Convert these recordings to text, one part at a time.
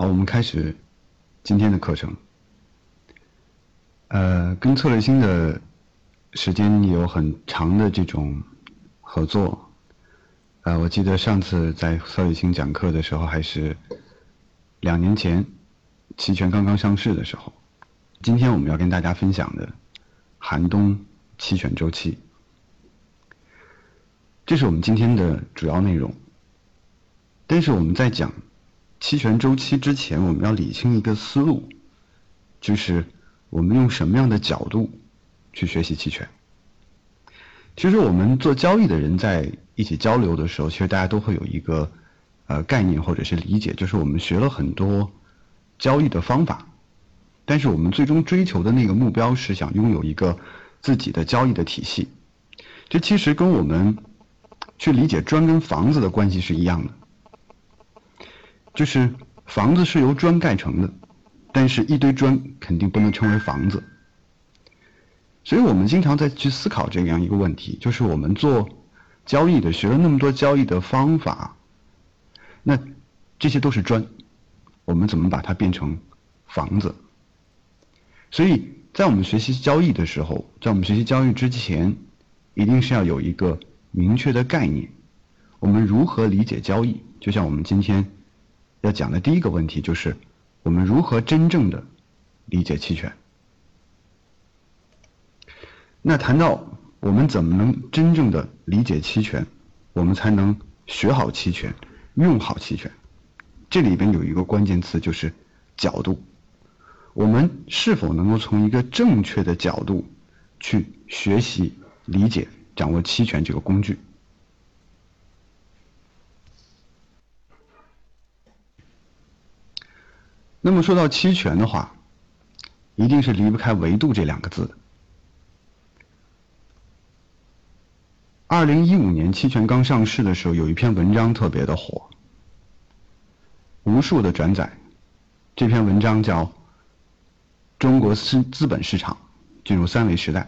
好，我们开始今天的课程。呃，跟策略星的时间有很长的这种合作。呃，我记得上次在策略星讲课的时候，还是两年前期权刚刚上市的时候。今天我们要跟大家分享的寒冬期权周期，这是我们今天的主要内容。但是我们在讲。期权周期之前，我们要理清一个思路，就是我们用什么样的角度去学习期权。其实我们做交易的人在一起交流的时候，其实大家都会有一个呃概念或者是理解，就是我们学了很多交易的方法，但是我们最终追求的那个目标是想拥有一个自己的交易的体系。这其实跟我们去理解砖跟房子的关系是一样的。就是房子是由砖盖成的，但是一堆砖肯定不能称为房子。所以我们经常在去思考这样一个问题：，就是我们做交易的，学了那么多交易的方法，那这些都是砖，我们怎么把它变成房子？所以在我们学习交易的时候，在我们学习交易之前，一定是要有一个明确的概念：，我们如何理解交易？就像我们今天。要讲的第一个问题就是，我们如何真正的理解期权？那谈到我们怎么能真正的理解期权，我们才能学好期权，用好期权？这里边有一个关键词就是角度。我们是否能够从一个正确的角度去学习、理解、掌握期权这个工具？那么说到期权的话，一定是离不开维度这两个字。二零一五年期权刚上市的时候，有一篇文章特别的火，无数的转载。这篇文章叫《中国资资本市场进入三维时代》。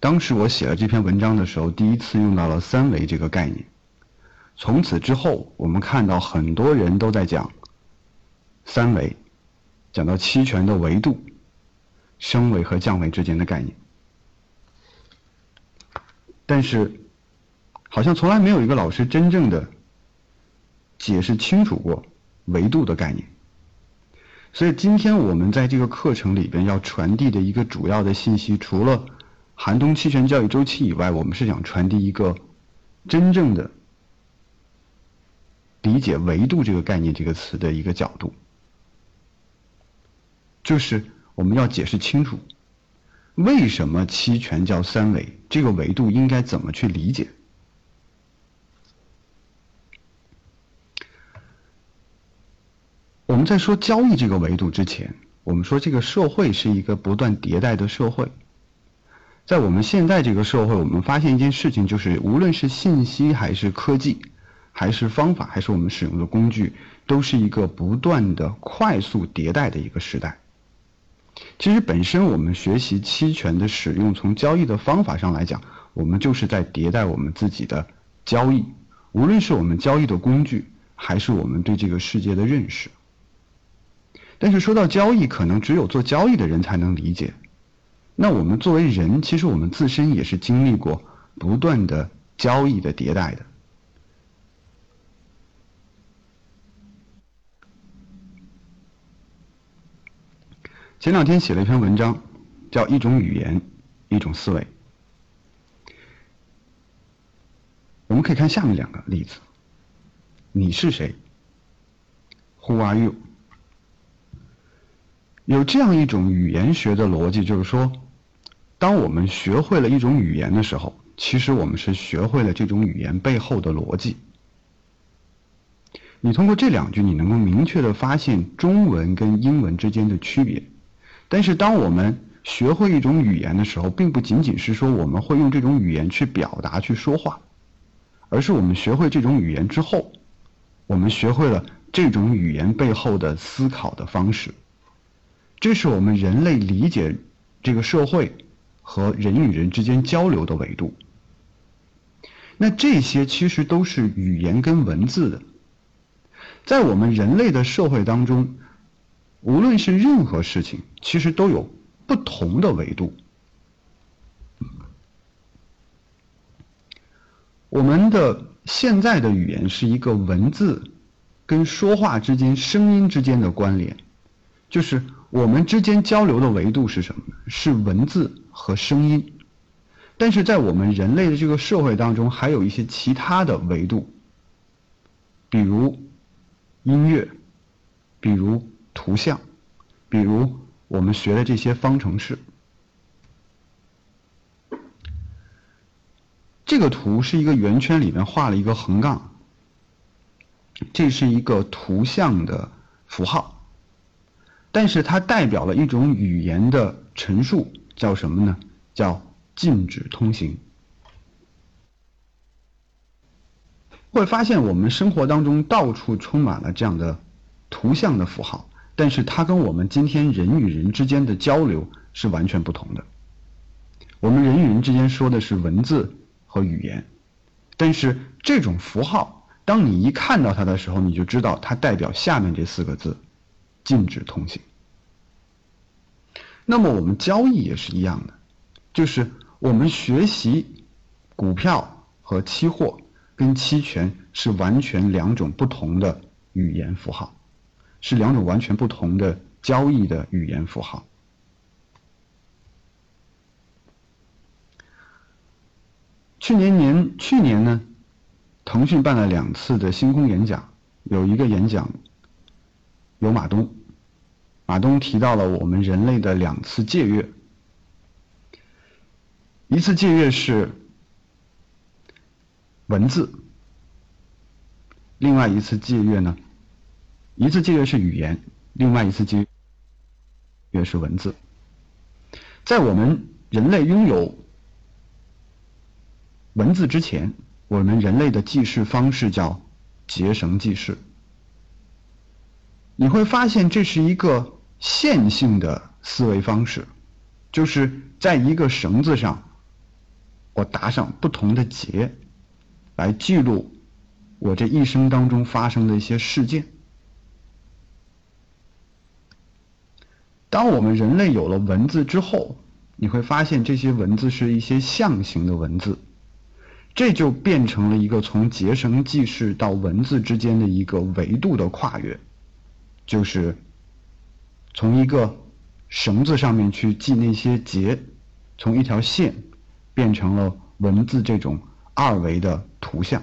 当时我写了这篇文章的时候，第一次用到了三维这个概念。从此之后，我们看到很多人都在讲。三维，讲到期权的维度，升维和降维之间的概念，但是好像从来没有一个老师真正的解释清楚过维度的概念。所以今天我们在这个课程里边要传递的一个主要的信息，除了寒冬期权交易周期以外，我们是想传递一个真正的理解维度这个概念这个词的一个角度。就是我们要解释清楚，为什么期权叫三维？这个维度应该怎么去理解？我们在说交易这个维度之前，我们说这个社会是一个不断迭代的社会。在我们现在这个社会，我们发现一件事情，就是无论是信息还是科技，还是方法，还是我们使用的工具，都是一个不断的快速迭代的一个时代。其实本身我们学习期权的使用，从交易的方法上来讲，我们就是在迭代我们自己的交易，无论是我们交易的工具，还是我们对这个世界的认识。但是说到交易，可能只有做交易的人才能理解。那我们作为人，其实我们自身也是经历过不断的交易的迭代的。前两天写了一篇文章，叫《一种语言，一种思维》。我们可以看下面两个例子：你是谁？Who are you？有这样一种语言学的逻辑，就是说，当我们学会了一种语言的时候，其实我们是学会了这种语言背后的逻辑。你通过这两句，你能够明确的发现中文跟英文之间的区别。但是，当我们学会一种语言的时候，并不仅仅是说我们会用这种语言去表达、去说话，而是我们学会这种语言之后，我们学会了这种语言背后的思考的方式。这是我们人类理解这个社会和人与人之间交流的维度。那这些其实都是语言跟文字的。在我们人类的社会当中，无论是任何事情，其实都有不同的维度。我们的现在的语言是一个文字跟说话之间、声音之间的关联，就是我们之间交流的维度是什么呢？是文字和声音。但是在我们人类的这个社会当中，还有一些其他的维度，比如音乐，比如图像，比如我们学的这些方程式。这个图是一个圆圈里面画了一个横杠，这是一个图像的符号，但是它代表了一种语言的陈述，叫什么呢？叫。禁止通行，会发现我们生活当中到处充满了这样的图像的符号，但是它跟我们今天人与人之间的交流是完全不同的。我们人与人之间说的是文字和语言，但是这种符号，当你一看到它的时候，你就知道它代表下面这四个字：禁止通行。那么我们交易也是一样的，就是。我们学习股票和期货跟期权是完全两种不同的语言符号，是两种完全不同的交易的语言符号。去年年去年呢，腾讯办了两次的星空演讲，有一个演讲有马东，马东提到了我们人类的两次借阅。一次借阅是文字，另外一次借阅呢？一次借阅是语言，另外一次借阅是文字。在我们人类拥有文字之前，我们人类的记事方式叫结绳记事。你会发现这是一个线性的思维方式，就是在一个绳子上。我打上不同的结，来记录我这一生当中发生的一些事件。当我们人类有了文字之后，你会发现这些文字是一些象形的文字，这就变成了一个从结绳记事到文字之间的一个维度的跨越，就是从一个绳子上面去系那些结，从一条线。变成了文字这种二维的图像。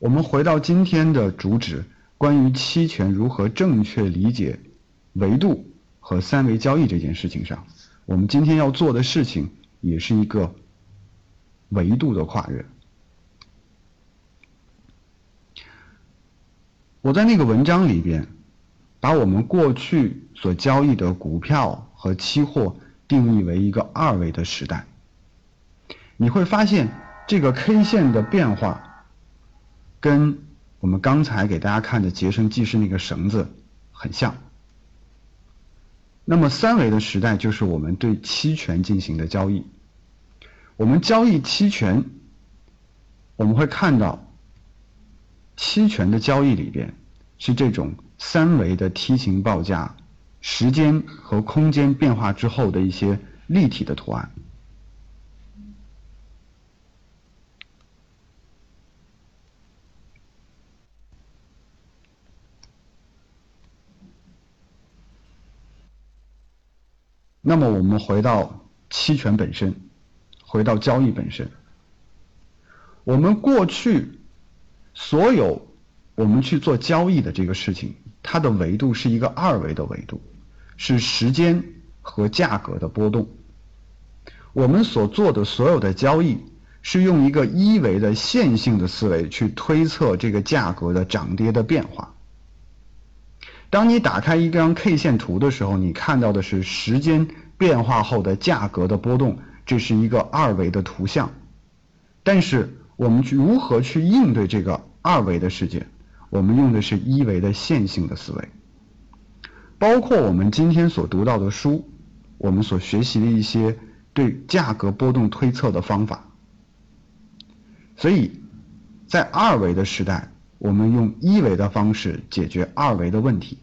我们回到今天的主旨，关于期权如何正确理解维度和三维交易这件事情上，我们今天要做的事情也是一个维度的跨越。我在那个文章里边，把我们过去所交易的股票和期货。定义为一个二维的时代，你会发现这个 K 线的变化，跟我们刚才给大家看的结绳记事那个绳子很像。那么三维的时代就是我们对期权进行的交易。我们交易期权，我们会看到期权的交易里边是这种三维的梯形报价。时间和空间变化之后的一些立体的图案。那么，我们回到期权本身，回到交易本身。我们过去所有我们去做交易的这个事情，它的维度是一个二维的维度。是时间和价格的波动。我们所做的所有的交易，是用一个一维的线性的思维去推测这个价格的涨跌的变化。当你打开一张 K 线图的时候，你看到的是时间变化后的价格的波动，这是一个二维的图像。但是我们去如何去应对这个二维的世界？我们用的是一维的线性的思维。包括我们今天所读到的书，我们所学习的一些对价格波动推测的方法。所以，在二维的时代，我们用一维的方式解决二维的问题。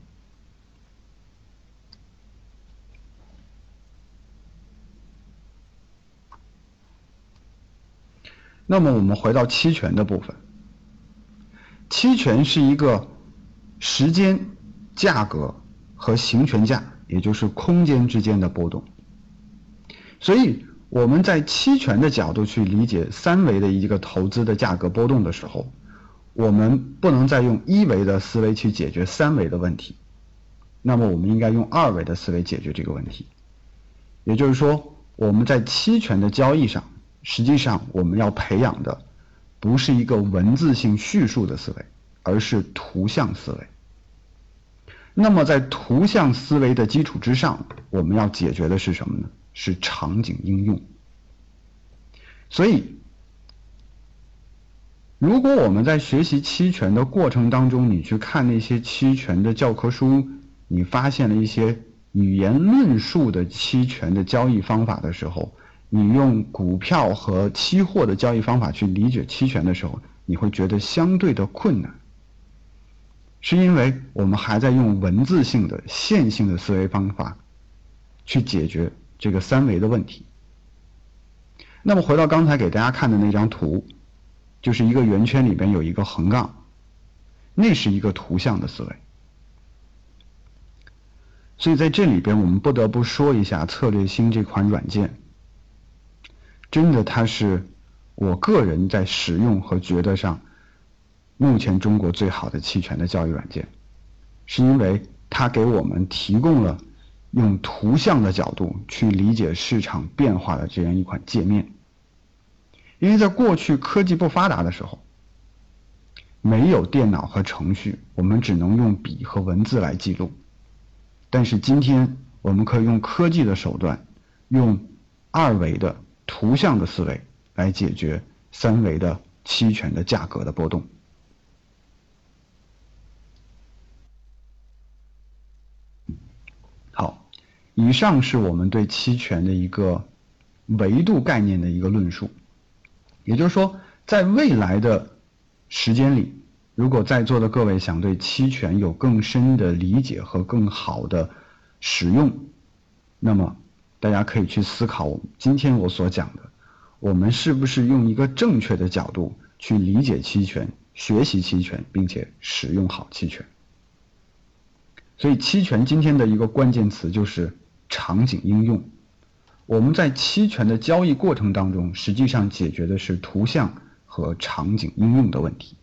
那么我们回到期权的部分，期权是一个时间、价格和行权价，也就是空间之间的波动。所以我们在期权的角度去理解三维的一个投资的价格波动的时候，我们不能再用一维的思维去解决三维的问题，那么我们应该用二维的思维解决这个问题。也就是说，我们在期权的交易上。实际上，我们要培养的不是一个文字性叙述的思维，而是图像思维。那么，在图像思维的基础之上，我们要解决的是什么呢？是场景应用。所以，如果我们在学习期权的过程当中，你去看那些期权的教科书，你发现了一些语言论述的期权的交易方法的时候，你用股票和期货的交易方法去理解期权的时候，你会觉得相对的困难，是因为我们还在用文字性的线性的思维方法去解决这个三维的问题。那么回到刚才给大家看的那张图，就是一个圆圈里边有一个横杠，那是一个图像的思维。所以在这里边，我们不得不说一下策略星这款软件。真的，它是我个人在使用和觉得上，目前中国最好的期权的交易软件，是因为它给我们提供了用图像的角度去理解市场变化的这样一款界面。因为在过去科技不发达的时候，没有电脑和程序，我们只能用笔和文字来记录。但是今天，我们可以用科技的手段，用二维的。图像的思维来解决三维的期权的价格的波动。好，以上是我们对期权的一个维度概念的一个论述。也就是说，在未来的时间里，如果在座的各位想对期权有更深的理解和更好的使用，那么。大家可以去思考我，今天我所讲的，我们是不是用一个正确的角度去理解期权、学习期权，并且使用好期权？所以，期权今天的一个关键词就是场景应用。我们在期权的交易过程当中，实际上解决的是图像和场景应用的问题。